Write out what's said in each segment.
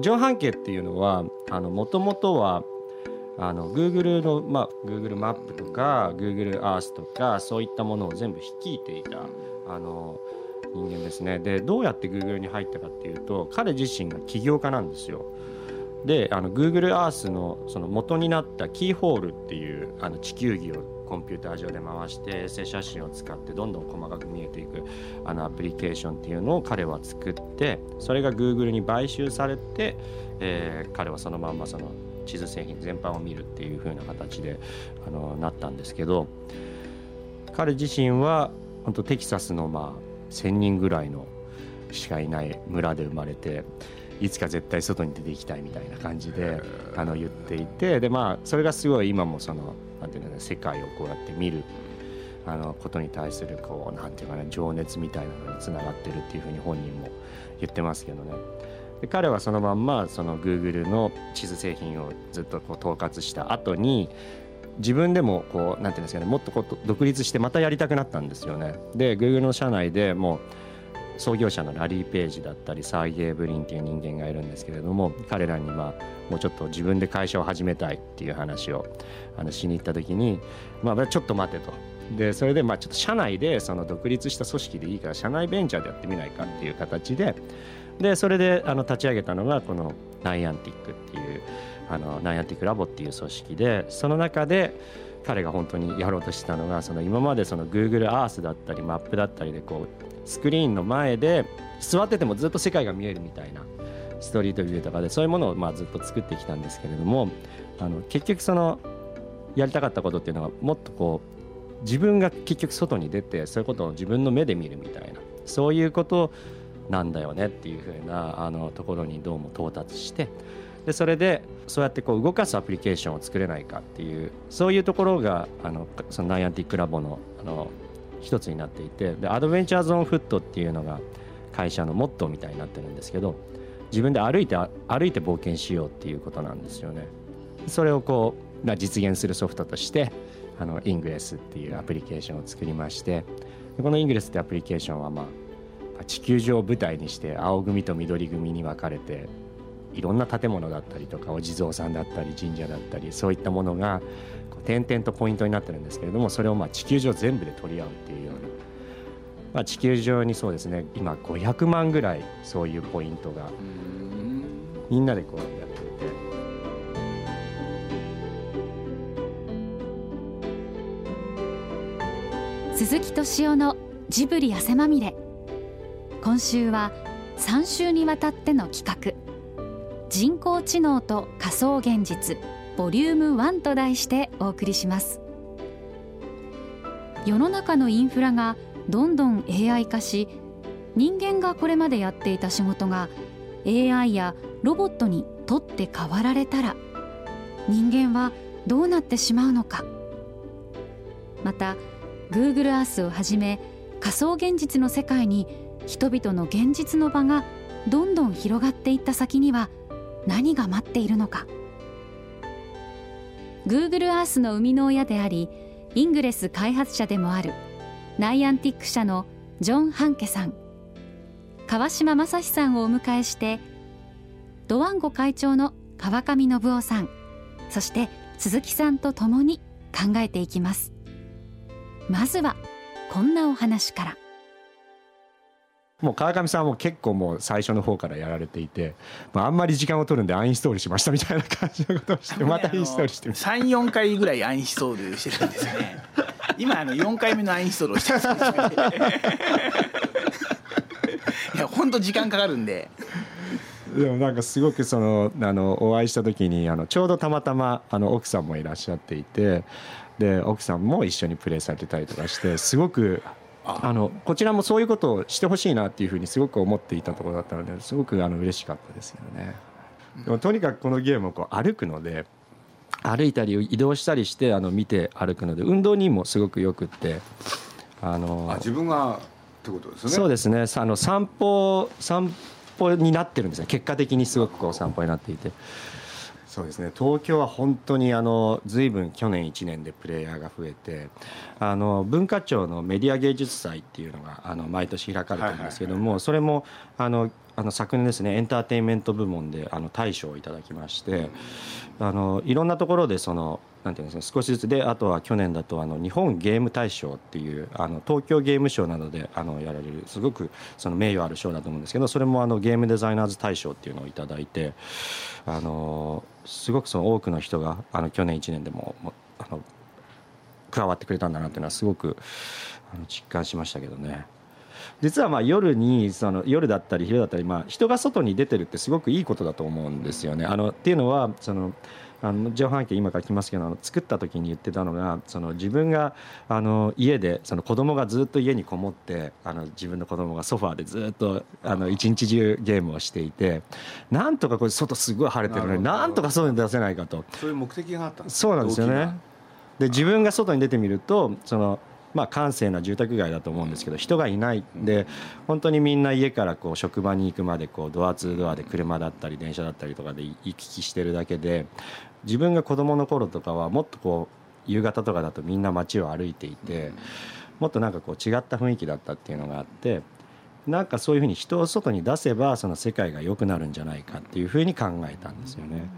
ジョン・ハンケっていうのはもともとはあの Google の、まあ、Google マップとか Google Earth とかそういったものを全部率いていたあの人間ですねでどうやって Google に入ったかっていうと彼自身が起業家なんですよ。であの Google Earth のその元になったキーホールっていうあの地球儀をコンピューター上で回して衛星写真を使ってどんどん細かく見えていくあのアプリケーションっていうのを彼は作ってそれが Google に買収されて、えー、彼はそのまんまその地図製品全般を見るっていう風な形であのなったんですけど彼自身は本当テキサスのまあ1,000人ぐらいのしかいない村で生まれていつか絶対外に出ていきたいみたいな感じであの言っていてでまあそれがすごい今もそのなんていうの世界をこうやって見るあのことに対するこうなんていうかね情熱みたいなのにつながってるっていうふうに本人も言ってますけどね。で彼はそのまんまその Google の地図製品をずっとこう統括した後に自分でもこうなんていうんですかねもっとこう独立してまたやりたくなったんですよね。で Google の社内でもう創業者のラリー・ページだったりサーゲイ・ブリンっていう人間がいるんですけれども彼らにまあもうちょっと自分で会社を始めたいっていう話をあのしに行った時にまあちょっと待てと。でそれでまあちょっと社内でその独立した組織でいいから社内ベンチャーでやってみないかっていう形ででそれであの立ち上げたのがこのナイアンティックっていうあのナイアンティックラボっていう組織でその中で彼が本当にやろうとしてたのがその今までその Google Earth だったりマップだったりでこうスクリーンの前で座っててもずっと世界が見えるみたいなストリートビューとかでそういうものをまあずっと作ってきたんですけれどもあの結局そのやりたかったことっていうのはもっとこう自分が結局外に出てそういうことを自分の目で見るみたいなそういうことなんだよねっていうふうなあのところにどうも到達してでそれでそうやってこう動かすアプリケーションを作れないかっていうそういうところがあのそのナイアンティックラボのあの一つになっていてでアドベンチャーゾーンフットっていうのが会社のモットーみたいになってるんですけど自分で歩いて歩いて冒険しようっていうことなんですよね。それをこう実現するソフトとしてあのイングレスっていうアプリケーションを作りましてこのイングレスってアプリケーションはまあ地球上を舞台にして青組と緑組に分かれていろんな建物だったりとかお地蔵さんだったり神社だったりそういったものが点々とポイントになってるんですけれどもそれをまあ地球上全部で取り合うっていうような、まあ、地球上にそうですね今500万ぐらいそういうポイントがみんなでこうやっていて。鈴木敏夫のジブリ汗まみれ。今週は3週にわたっての企画人工知能と仮想現実ボリューム1と題してお送りします。世の中のインフラがどんどん AI 化し人間がこれまでやっていた仕事が AI やロボットに取って代わられたら人間はどうなってしまうのか。また Google Earth をはじめ仮想現実の世界に人々の現実の場がどんどん広がっていった先には何が待っているのか。Google Earth の生みの親でありイングレス開発者でもあるナイアンティック社のジョン・ハンケさん。川島正史さんをお迎えしてドワンゴ会長の川上信夫さんそして鈴木さんと共に考えていきます。まずはこんなお話から。もう川上さんも結構もう最初の方からやられていて、まあ、あんまり時間を取るんでアンインストールしましたみたいな感じのことをしてまたインストールして34回ぐらいアンインストールしてるんですよね。今あの4回目のアンインストールをしてます。いや本当時間かかるんで。でもなんかすごくそのあのお会いした時にあのちょうどたまたまあの奥さんもいらっしゃっていてで奥さんも一緒にプレーされてたりとかしてすごくあのこちらもそういうことをしてほしいなっていうふうにすごく思っていたところだったのですごくあの嬉しかったですよね。でもとにかくこのゲームをこう歩くので歩いたり移動したりしてあの見て歩くので運動にもすごくよくってあの自分がってことですね。そうですね。あの散歩散歩になってるんですよ結果的にすごくこう散歩になっていてそうですね。東京は本当にあの随分去年1年でプレイヤーが増えてあの文化庁のメディア芸術祭っていうのがあの毎年開かれてるんですけどもそれもあのあの昨年ですねエンターテインメント部門であの大賞をいただきましてあのいろんなところでそのなんていうんですか少しずつであとは去年だとあの日本ゲーム大賞っていうあの東京ゲームショウなどであのやられるすごくその名誉ある賞だと思うんですけどそれもあのゲームデザイナーズ大賞っていうのをいただいてあのすごくその多くの人があの去年1年でももあの加わってくれたんだなっていうのはすごくあの実感しましたけどね。実はまあ夜にその夜だったり昼だったりまあ人が外に出てるってすごくいいことだと思うんですよね。あのっていうのはそのあの上半期今から来ますけどあの作った時に言ってたのがその自分があの家でその子供がずっと家にこもってあの自分の子供がソファーでずっとあの一日中ゲームをしていてなんとかこれ外すごい晴れてるのになんとか外に出せないかと。そういう目的があったんですそうなんですよね。で自分が外に出てみるとそのまあ、閑静な住宅街だと思うんですけど人がいないで本当にみんな家からこう職場に行くまでこうドアツードアで車だったり電車だったりとかで行き来してるだけで自分が子供の頃とかはもっとこう夕方とかだとみんな街を歩いていてもっとなんかこう違った雰囲気だったっていうのがあってなんかそういうふうに人を外に出せばその世界が良くなるんじゃないかっていうふうに考えたんですよね。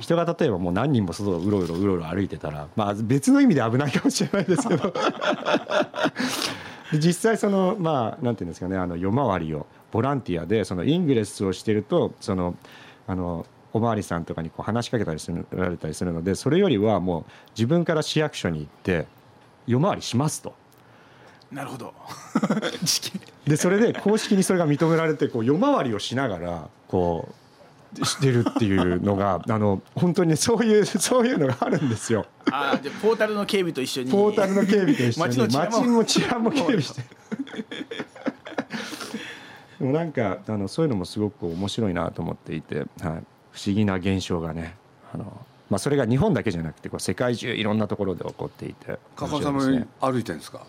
人が例えばもう何人も外をうろうろうろうろ歩いてたら、まあ、別の意味で危ないかもしれないですけど実際そのまあなんていうんですかねあの夜回りをボランティアでそのイングレスをしてるとそのあのおまわりさんとかにこう話しかけたりするられたりするのでそれよりはもう自分から市役所に行って夜回りしますと。なるほどでそれで公式にそれが認められてこう夜回りをしながらこうしてるっていうのが あの本当にそういうそういうのがあるんですよ。あじゃポータルの警備と一緒に。ポータルの警備と一緒に街の治安も。治安も警備して でもなんかあのそういうのもすごく面白いなと思っていて、はい、不思議な現象がねあの、まあ、それが日本だけじゃなくてこう世界中いろんなところで起こっていて加賀さんも面白いですね。歩いてるんですか？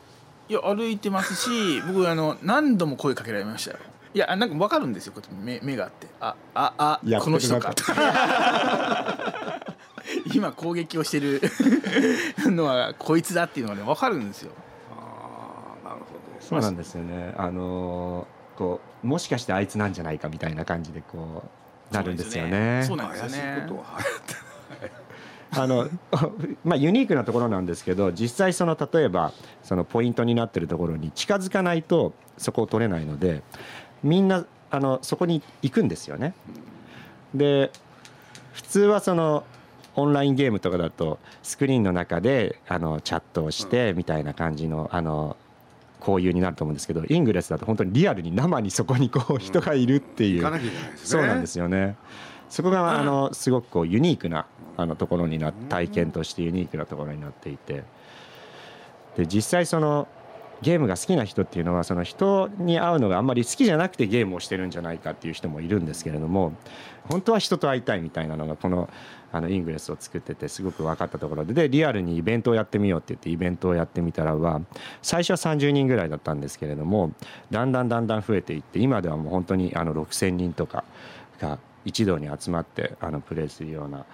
いや歩いてますし僕あの何度も声かけられましたよいやなんか分かるんですよ目目があって。あああやってこの人か。く 今攻撃をしてる のはこいつだっていうのがね分かるんですよ。ああなるほど。そうなんですよね。あのこうもしかしてあいつなんじゃないかみたいな感じでこうなるんですよね。そうなんですよ怪しいねことはあの まあユニークなところなんですけど実際その例えばそのポイントになってるところに近づかないとそこを取れないのでみんなあのそこに行くんですよね。で普通はそのオンラインゲームとかだとスクリーンの中であのチャットをしてみたいな感じのあの交流になると思うんですけどイングレスだと本当にリアルに生にそこにこう人がいるっていう、そうなんですよね。そこがあのすごくこうユニークなあのところになっ体験としてユニークなところになっていて。で実際そのゲームが好きな人っていうのはその人に会うのがあんまり好きじゃなくてゲームをしてるんじゃないかっていう人もいるんですけれども本当は人と会いたいみたいなのがこのあのイングレスを作っててすごく分かったところででリアルにイベントをやってみようって言ってイベントをやってみたらは最初は30人ぐらいだったんですけれどもだんだんだんだん増えていって今ではもう本当にあの6,000人とかが一堂に集まってあのプレイするような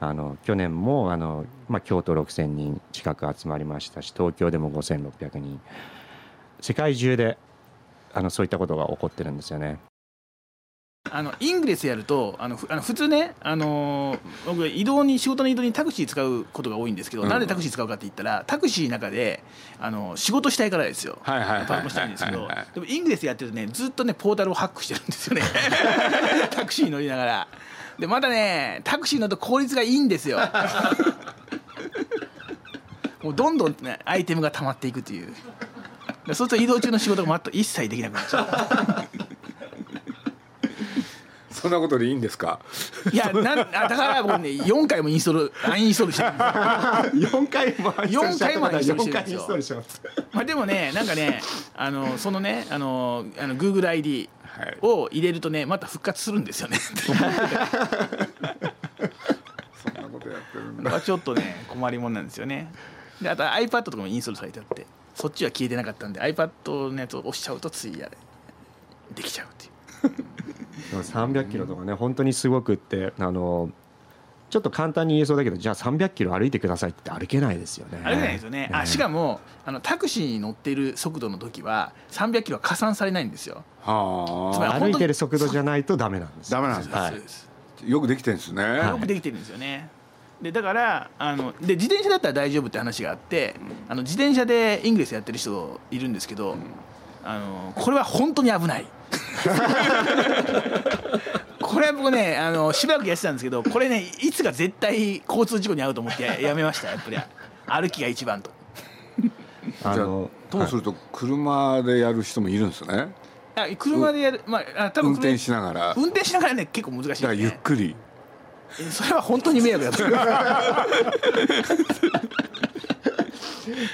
あの去年もあの、まあ、京都6,000人近く集まりましたし東京でも5,600人。世界中であのそういったことが起こってるんですよね。あのイングレスやるとあのふあの普通ね、あのー僕移動に仕事の移動にタクシー使うことが多いんですけど、うん。なんでタクシー使うかって言ったらタクシーの中であの仕事したいからですよ。はいはいはい。はいパソコンしたいんですけどでもイングレスやってるとねずっとねポータルをハックしてるんですよね。タクシーに乗りながらでまたねタクシー乗ると効率がいいんですよ。もうどんどん、ね、アイテムが溜まっていくっていう。でそうすると移動中の仕事がまっと一切できなくなっちゃうそんなことでいいんですか？いやなんあだから僕ね4回もインストールアンインストールしてるんですよ。4回もアンインストールしちゃった4回もアンインストールしてるんですよ。4回インストールしまあでもねなんかねあのそのねあのあの GoogleID はい。を入れるとねまた復活するんですよね。そんなことやってるんだ。だからちょっとね困りもんなんですよね。であと iPad とかもインストールされてあってそっちは消えてなかったんで iPad のやつを押しちゃうとついやできちゃうっていう300キロとかね本当にすごくってあのちょっと簡単に言えそうだけどじゃあ300キロ歩いてくださいって歩けないですよね。歩けないですよね、あしかもあのタクシーに乗っている速度の時は300キロは加算されないんですよ。はつまりあ歩いてる速度じゃないとダメなんです。ダメなんです。はい。よくできてるんですね、よくできてるんですよね。でだからあので自転車だったら大丈夫って話があってあの自転車でイングレスやってる人いるんですけど、あのこれは本当に危ない。これは僕ねあのしばらくやってたんですけどこれねいつか絶対交通事故に遭うと思ってややめましたやっぱり。歩きが一番と。じゃああのともすると車でやる人もいるんですね、あ車でやるまああ多分運転しながら。運転しながらね結構難しい。ですだからゆっねくり。えそれは本当に迷惑だと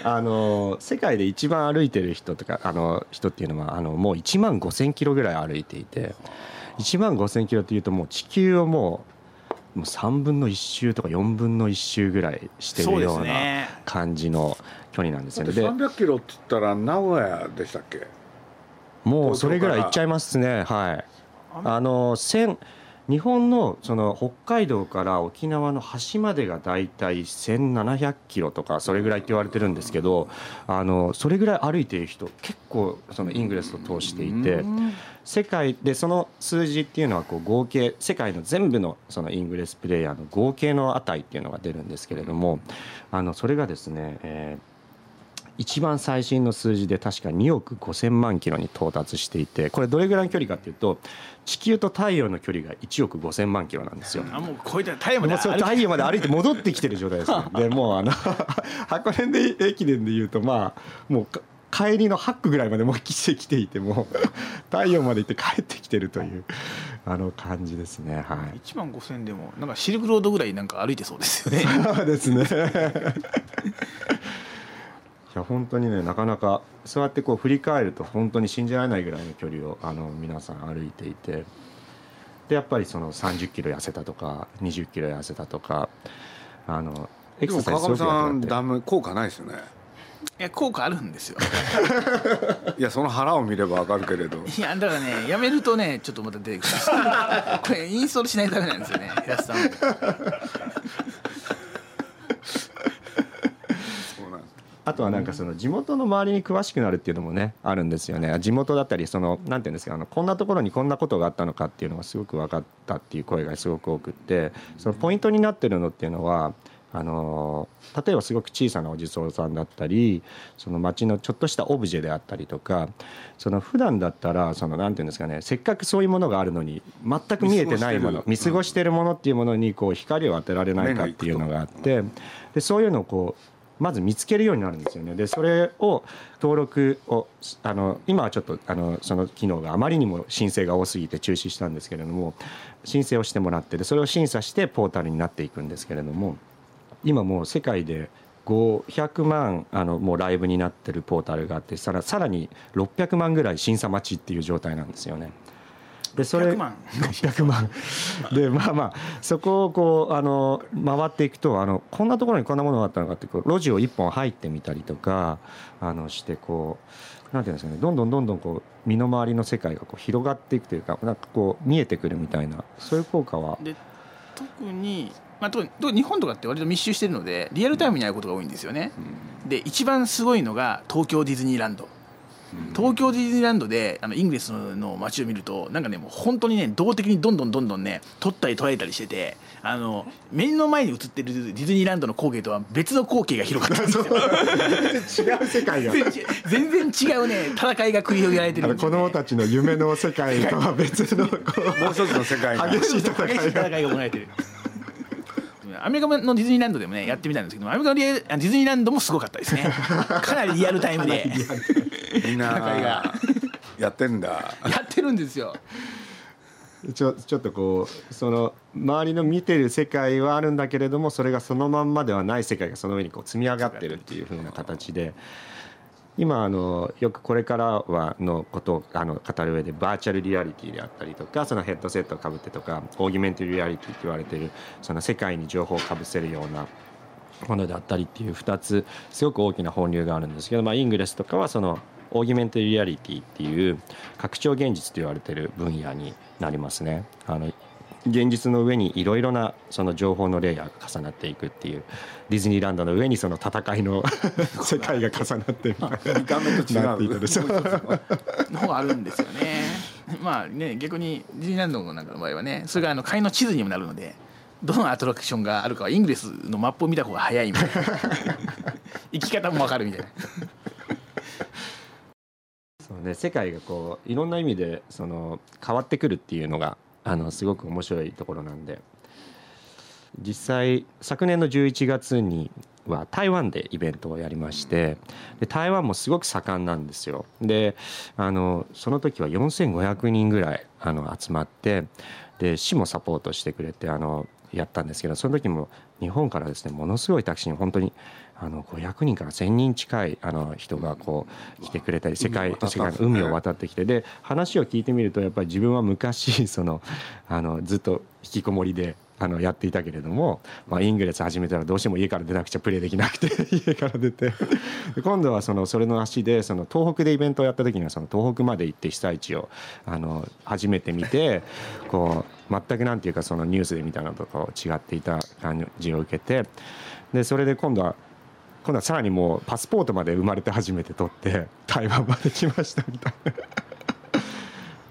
あの世界で一番歩いてる人とかあの人っていうのはあのもう1万5,000キロぐらい歩いていて1万5,000キロっていうともう地球をもうもう3分の1周とか4分の1周ぐらいしてるような感じの距離なんですよね。で300キロって言ったら名古屋でしたっけ？もうそれぐらいいっちゃいますねはい。あの千日本のその北海道から沖縄の端までがだいたい1700キロとかそれぐらいって言われてるんですけどあのそれぐらい歩いている人結構そのイングレスを通していて世界でその数字っていうのはこう合計世界の全部のそのイングレスプレイヤーの合計の値っていうのが出るんですけれどもあのそれがですね、えー一番最新の数字で確か2億5000万キロに到達していてこれどれぐらいの距離かっていうと地球と太陽の距離が1億5000万キロなんですよ。あもう超えたら太陽まで太陽まで歩いて戻ってきてる状態ですね。でもうあの箱根で駅伝でいうとまあもうか帰りの8区ぐらいまでもう来てきていてもう 太陽まで行って帰ってきてるというあの感じですね。はい。1万5000でもなんかシルクロードぐらいなんか歩いてそうですよねそうですね。いや本当にねなかなかそうやってこう振り返ると本当に信じられないぐらいの距離をあの皆さん歩いていてでやっぱりその30キロ痩せたとか20キロ痩せたとかあのエクササイズ川上さんダメ効果ないですよね。いや効果あるんですよ。いやその腹を見ればわかるけれど。いやだからねやめるとねちょっとまた出てくる。これインストールしないとダメなんですよね平瀬さんそうなんですあとはなんかその地元の周りに詳しくなるっていうのもねあるんですよね。地元だったりそのなんていうんですかあのこんなところにこんなことがあったのかっていうのがすごく分かったっていう声がすごく多くってそのポイントになってるのっていうのはあの例えばすごく小さなお地蔵さんだったりその町のちょっとしたオブジェであったりとかその普段だったらそのなんていうんですかねせっかくそういうものがあるのに全く見えてないもの見見過ご過ごしてるものっていうものにこう光を当てられないかっていうのがあってでそういうのをこうまず見つけるようになるんですよねでそれを登録をあの今はちょっとあのその機能があまりにも申請が多すぎて中止したんですけれども申請をしてもらってでそれを審査してポータルになっていくんですけれども今もう世界で500万あのもうライブになってるポータルがあってさらさらに600万ぐらい審査待ちっていう状態なんですよね。でそれ100万。600万。でまあまあそこをこうあの回っていくとあのこんなところにこんなものがあったのかってこう路地を一本入ってみたりとかあのしてこうなんていうんですかねどんどんどんどんこう身の回りの世界がこう広がっていくというかなんかこう見えてくるみたいなそういう効果は。で特に、まあ、特に日本とかって割と密集してるのでリアルタイムに会うことが多いんですよね、で一番すごいのが東京ディズニーランド東京ディズニーランドであのイングレスの街を見るとなんかねもう本当にね動的にどんどんどんどんね撮ったり撮られたりしててあの目の前に映ってるディズニーランドの光景とは別の光景が広がってるんですよ。違う世界が全然違うね戦いが繰り広げられてるんですよね。子供たちの夢の世界とは別のこもう一つの世界激しい戦いが行われてるアメリカのディズニーランドでもねやってみたんですけどアメリカのリアディズニーランドもすごかったですね。かなりリアルタイムで。みんなやってんだ。やってるんですよ。ちょちょっとこうその周りの見てる世界はあるんだけれどもそれがそのまんまではない世界がその上にこう積み上がってるっていう風な形で今あのよくこれからはのことをあの語る上でバーチャルリアリティであったりとかそのヘッドセットをかぶってとかオーギュメントリアリティって言われてるその世界に情報をかぶせるようなものであったりっていう2つすごく大きな本流があるんですけど、まあ、イングレスとかはそのオーギュメントリアリティっていう拡張現実と言われてる分野になりますね。あの現実の上にいろいろなその情報のレイヤーが重なっていくっていうディズニーランドの上にその戦いの 世界が重なって画面と違う。の方があるんですよね。まあね逆にディズニーランドなんかの場合はねそれがあの会の地図にもなるのでどのアトラクションがあるかはイングレスのマップを見た方が早いみたいな。行き方も分かるみたいな。そうね世界がこういろんな意味でその変わってくるっていうのがあのすごく面白いところなんで。実際昨年の11月には台湾でイベントをやりましてで台湾もすごく盛んなんですよ。であのその時は4500人ぐらいあの集まってで市もサポートしてくれてあのやったんですけどその時も日本からですねものすごいタクシーに本当にあの500人から1,000人近いあの人がこう来てくれたり世界世界の海を渡ってきてで話を聞いてみるとやっぱり自分は昔そのあのずっと引きこもりであのやっていたけれども、まあ、イングレス始めたらどうしても家から出なくちゃプレーできなくて 家から出て。で今度はそのそれの足でその東北でイベントをやった時にはその東北まで行って被災地をあの初めて見てこう全くなんていうかそのニュースで見たのとこう違っていた感じを受けてでそれで今度は今度はさらにもうパスポートまで生まれて初めて取って 台湾まで来ましたみたい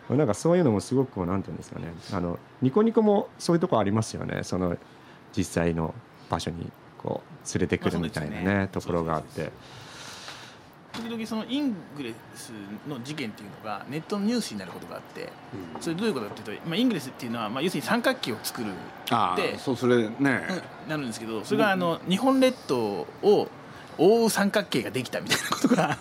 な。なんかそういうのもすごくこうなんていうんですかね。あのニコニコもそういうとこありますよね。その実際の場所にこう連れてくるみたいなね,、ね。ところがあって。時々そのイングレスの事件っていうのがネットのニュースになることがあってそれどういうことかっていうと、まあ、イングレスっていうのは、まあ、要するに三角形を作るあであそうそれね、うんなるんですけどそれがあの日本列島を覆う三角形ができたみたいなことが。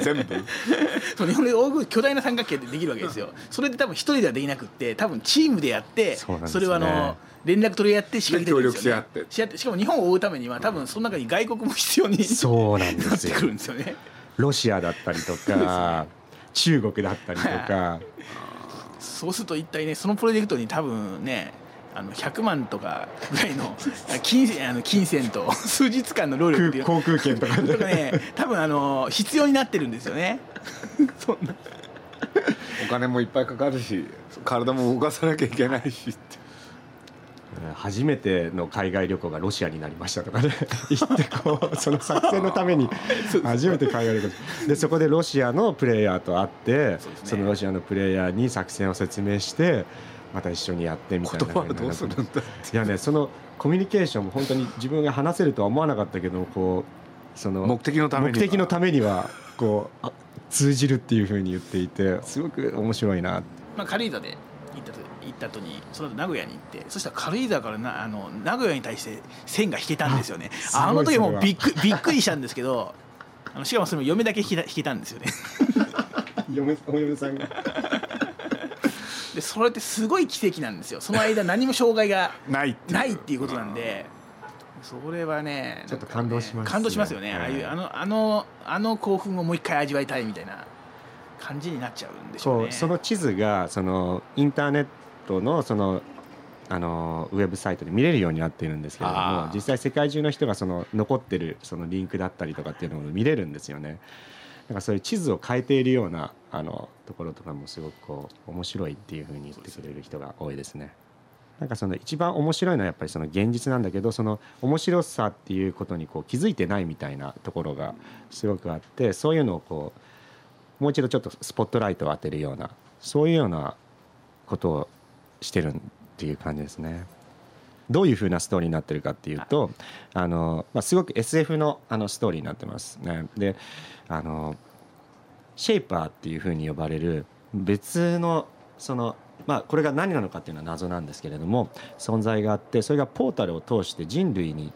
全部？そう日本列島を覆う巨大な三角形でできるわけですよ。それで多分一人ではできなくって多分チームでやってそね。れはあの連絡取り合って仕掛けてるんですよ、ね、協力し合って。しかも日本を覆うためには多分その中に外国も必要にそうなんでなってすよくるんですよね。ロシアだったりとか中国だったりとか。そうすると一体ねそのプロジェクトに多分ねあの100万とかぐらいの 金あの金銭と 数日間の労力っていう。航空券とかとかね。多分あの必要になってるんですよね。そんな。お金もいっぱいかかるし体も動かさなきゃいけないしって。初めての海外旅行がロシアになりましたとかね。行ってこうその作戦のために初めて海外旅行。でそこでロシアのプレイヤーと会ってそのロシアのプレイヤーに作戦を説明してまた一緒にやってみたいな言葉はどうするんだって。いやねそのコミュニケーションも本当に自分が話せるとは思わなかったけどこうその目的のためには。目的のためにはこうあ通じるっていうふうに言っていてすごく。面白いな。まあ、軽井沢で行ったと行った後にその後名古屋に行ってそしたら軽井沢からなあの名古屋に対して線が引けたんですよね。あの時もびっくびっくりしたんですけどあのしかもそれも嫁だけ引けた引けたんですよね。嫁お嫁さんがでそれってすごい奇跡なんですよ。その間何も障害が ないっていう。ないっていうことなんで。それはねちょっと感動しますね。感動しますよね、ああいうあのあのあの興奮をもう一回味わいたいみたいな感じになっちゃうんでしょうね。そうその地図がそのインターネットのそのあのウェブサイトで見れるようになっているんですけれども実際世界中の人がその残ってるそのリンクだったりとかっていうのを見れるんですよね。だかそういう地図を変えているようなあのところとかもすごくこう面白いっていうふうに言ってくれる人が多いですね。なんかその一番面白いのはやっぱりその現実なんだけどその面白さっていうことにこう気づいてないみたいなところがすごくあってそういうのをこうもう一度ちょっとスポットライトを当てるようなそういうようなことをしてるっていう感じですね。どういうふうなストーリーになってるかっていうとあの、まあ、すごく SF のあのストーリーになってますね。であのシェイパーっていうふうに呼ばれる別のそのまあこれが何なのかっていうのは謎なんですけれども存在があってそれがポータルを通して人類に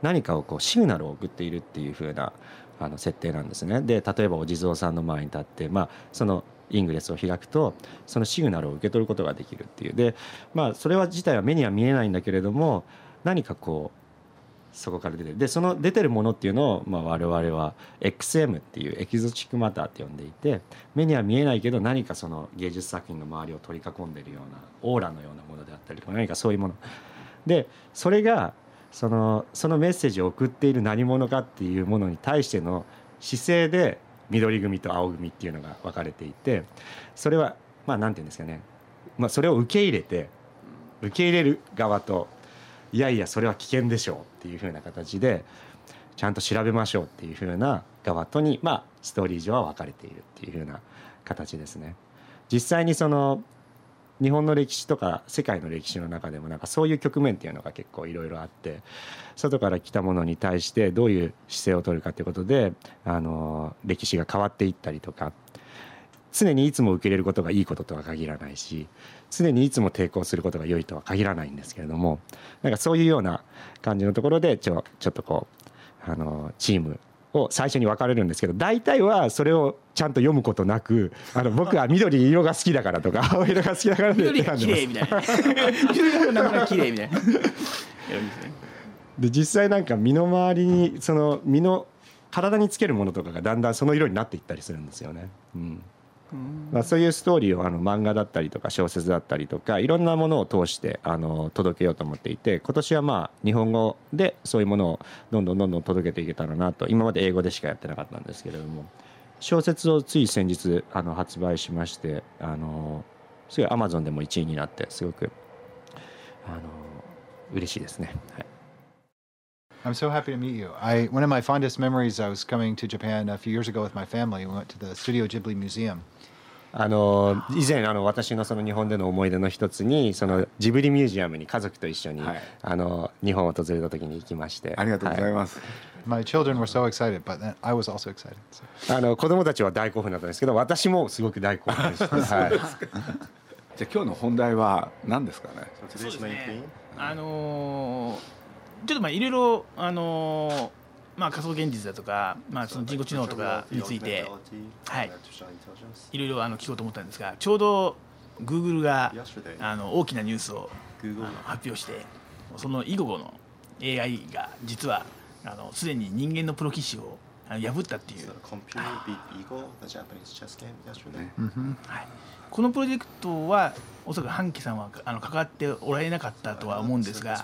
何かをこうシグナルを送っているっていうふうなあの設定なんですね。で例えばお地蔵さんの前に立って、まあ、そのイングレスを開くとそのシグナルを受け取ることができるっていう。で、まあ、それは自体は目には見えないんだけれども何かこうそこから出てる。でその出てるものっていうのを、まあ、我々は XM っていうエキゾチックマターって呼んでいて目には見えないけど何かその芸術作品の周りを取り囲んでるようなオーラのようなものであったりとか何かそういうもの。でそれがそのそのメッセージを送っている何者かっていうものに対しての姿勢で緑組と青組っていうのが分かれていてそれはまあなんて言うんですかね、まあ、それを受け入れて受け入れる側といやいやそれは危険でしょうっていうふうな形でちゃんと調べましょうっていうふうな側とにまあストーリー上は分かれているっていうふうな形ですね。実際にその日本の歴史とか世界の歴史の中でもなんかそういう局面っていうのが結構いろいろあって外から来たものに対してどういう姿勢を取るかっていうことであの歴史が変わっていったりとか常にいつも受け入れることがいいこととは限らないし常にいつも抵抗することが良いとは限らないんですけれどもなんかそういうような感じのところでちょちょっとこうあのチームを最初に分かれるんですけど大体はそれをちゃんと読むことなくあの僕は緑色が好きだからとか 青色が好きだから緑が綺麗みたいな。緑が綺麗みたいな。で実際なんか身の回りにその身の体につけるものとかがだんだんその色になっていったりするんですよね。うんまあ、そういうストーリーをあの漫画だったりとか小説だったりとかいろんなものを通してあの届けようと思っていて今年はまあ日本語でそういうものをどんどんどんどん届けていけたらなと今まで英語でしかやってなかったんですけれども小説をつい先日あの発売しましてあのすごいアマゾンでも1位になってすごくあの嬉しいですね。はい I'm so happy to meet you. I one of my fondest memories. I was coming to Japan a few years ago with my family. We went to the Studio Ghibli Museum. あの以前あの私のその日本での思い出の一つにそのジブリミュージアムに家族と一緒に、はい。あの日本を訪れた時に行きまして。ありがとうございはます、My children were so excited, but then I was also excited. So. いあの子供たちは大興奮だったんですけど私もすごく大興奮でした、はい、じゃあ今日の本題は何ですかね？そうですね。あのーちょっとまあいろいろあのーまあ仮想現実だとかまあその人工知能とかについてはい。いろいろあの聞こうと思ったんですがちょうど Google があの大きなニュースを発表してその以後の AI が実はあのすでに人間のプロ棋士を破ったっていう、はい、このプロジェクトはおそらく半木さんはあの関わっておられなかったとは思うんですが、まあ、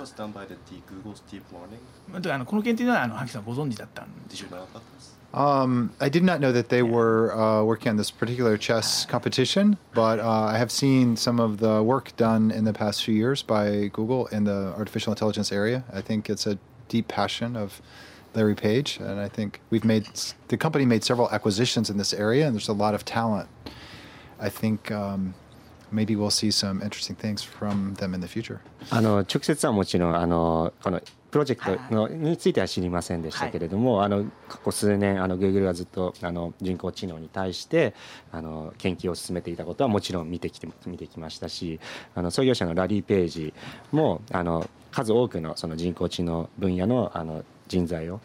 あのこの件というのはあの半木さんご存知だったんでしょうか Um, I did not know that they were uh, working on this particular chess competition, but uh, I have seen some of the work done in the past few years by Google in the artificial intelligence area. I think it's a deep passion of Larry Page, and I think we've made the company made several acquisitions in this area, and there's a lot of talent. I think um, maybe we'll see some interesting things from them in the future. あの直接はもちろんあのこのプロジェクトのについては知りませんでしたけれども、あの過去数年あの Google がずっとあの人工知能に対してあの研究を進めていたことはもちろん見てきて見てきましたしあの創業者のラリー・ページもあの数多くのその人工知能分野のあの人材を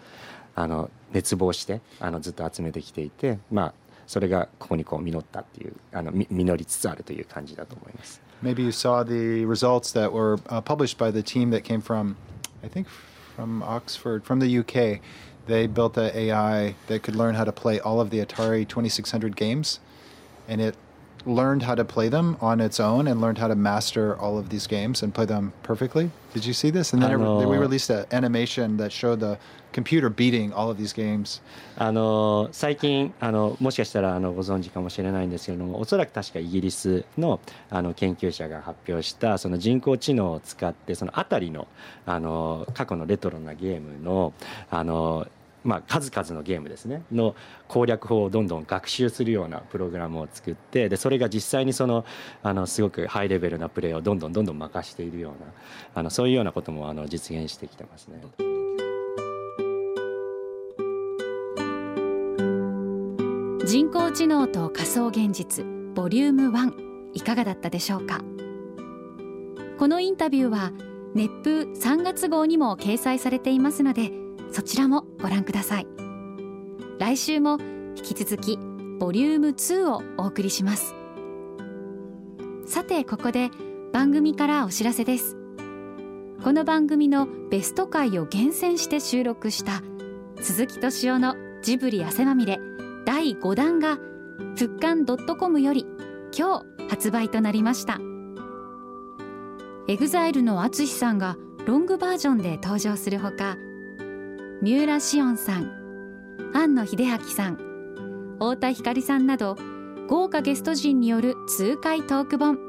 あの熱望してあのずっと集めてきていて、まあ、それがここにこう実ったっていうあのみ実りつつあるという感じだと思います。Maybe you saw the results that were uh, published by the team that came from, I think, from Oxford, from the UK. They built an AI that could learn how to play all of the Atari 2600 games, and it learned how to play them on its own and learned how to master all of these games and play them perfectly. Did you see this? And then it, we released an animation that showed the computer beating all of these games. あの最近あのもしかしたらあのご存知かもしれないんですけれどもおそらく確かイギリスのあの研究者が発表したその人工知能を使ってそのあたりのあの過去のレトロなゲームのあのまあ、数々のゲームですねの攻略法をどんどん学習するようなプログラムを作ってでそれが実際にそのあのすごくハイレベルなプレーをどんどんどんどん任しているようなあのそういうようなこともあの実現してきてますね。人工知能と仮想現実ボリューム1いかがだったでしょうか？このインタビューは熱風3月号にも掲載されていますのでそちらもご覧ください。来週も引き続きボリューム2をお送りします。さてここで番組からお知らせです。この番組のベスト回を厳選して収録した鈴木敏夫のジブリ汗まみれ第5弾が復刊 .com より今日発売となりました。エグザイルの a t s さんがロングバージョンで登場するほか三浦しをんさん庵野秀明さん太田光さんなど豪華ゲスト陣による痛快トーク本。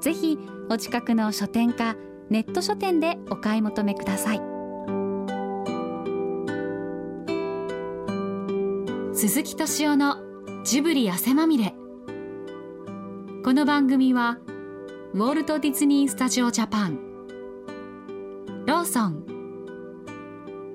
ぜひお近くの書店かネット書店でお買い求めください。鈴木敏夫のジブリ汗まみれ。この番組はウォルト・ディズニー・スタジオ・ジャパン。ローソン。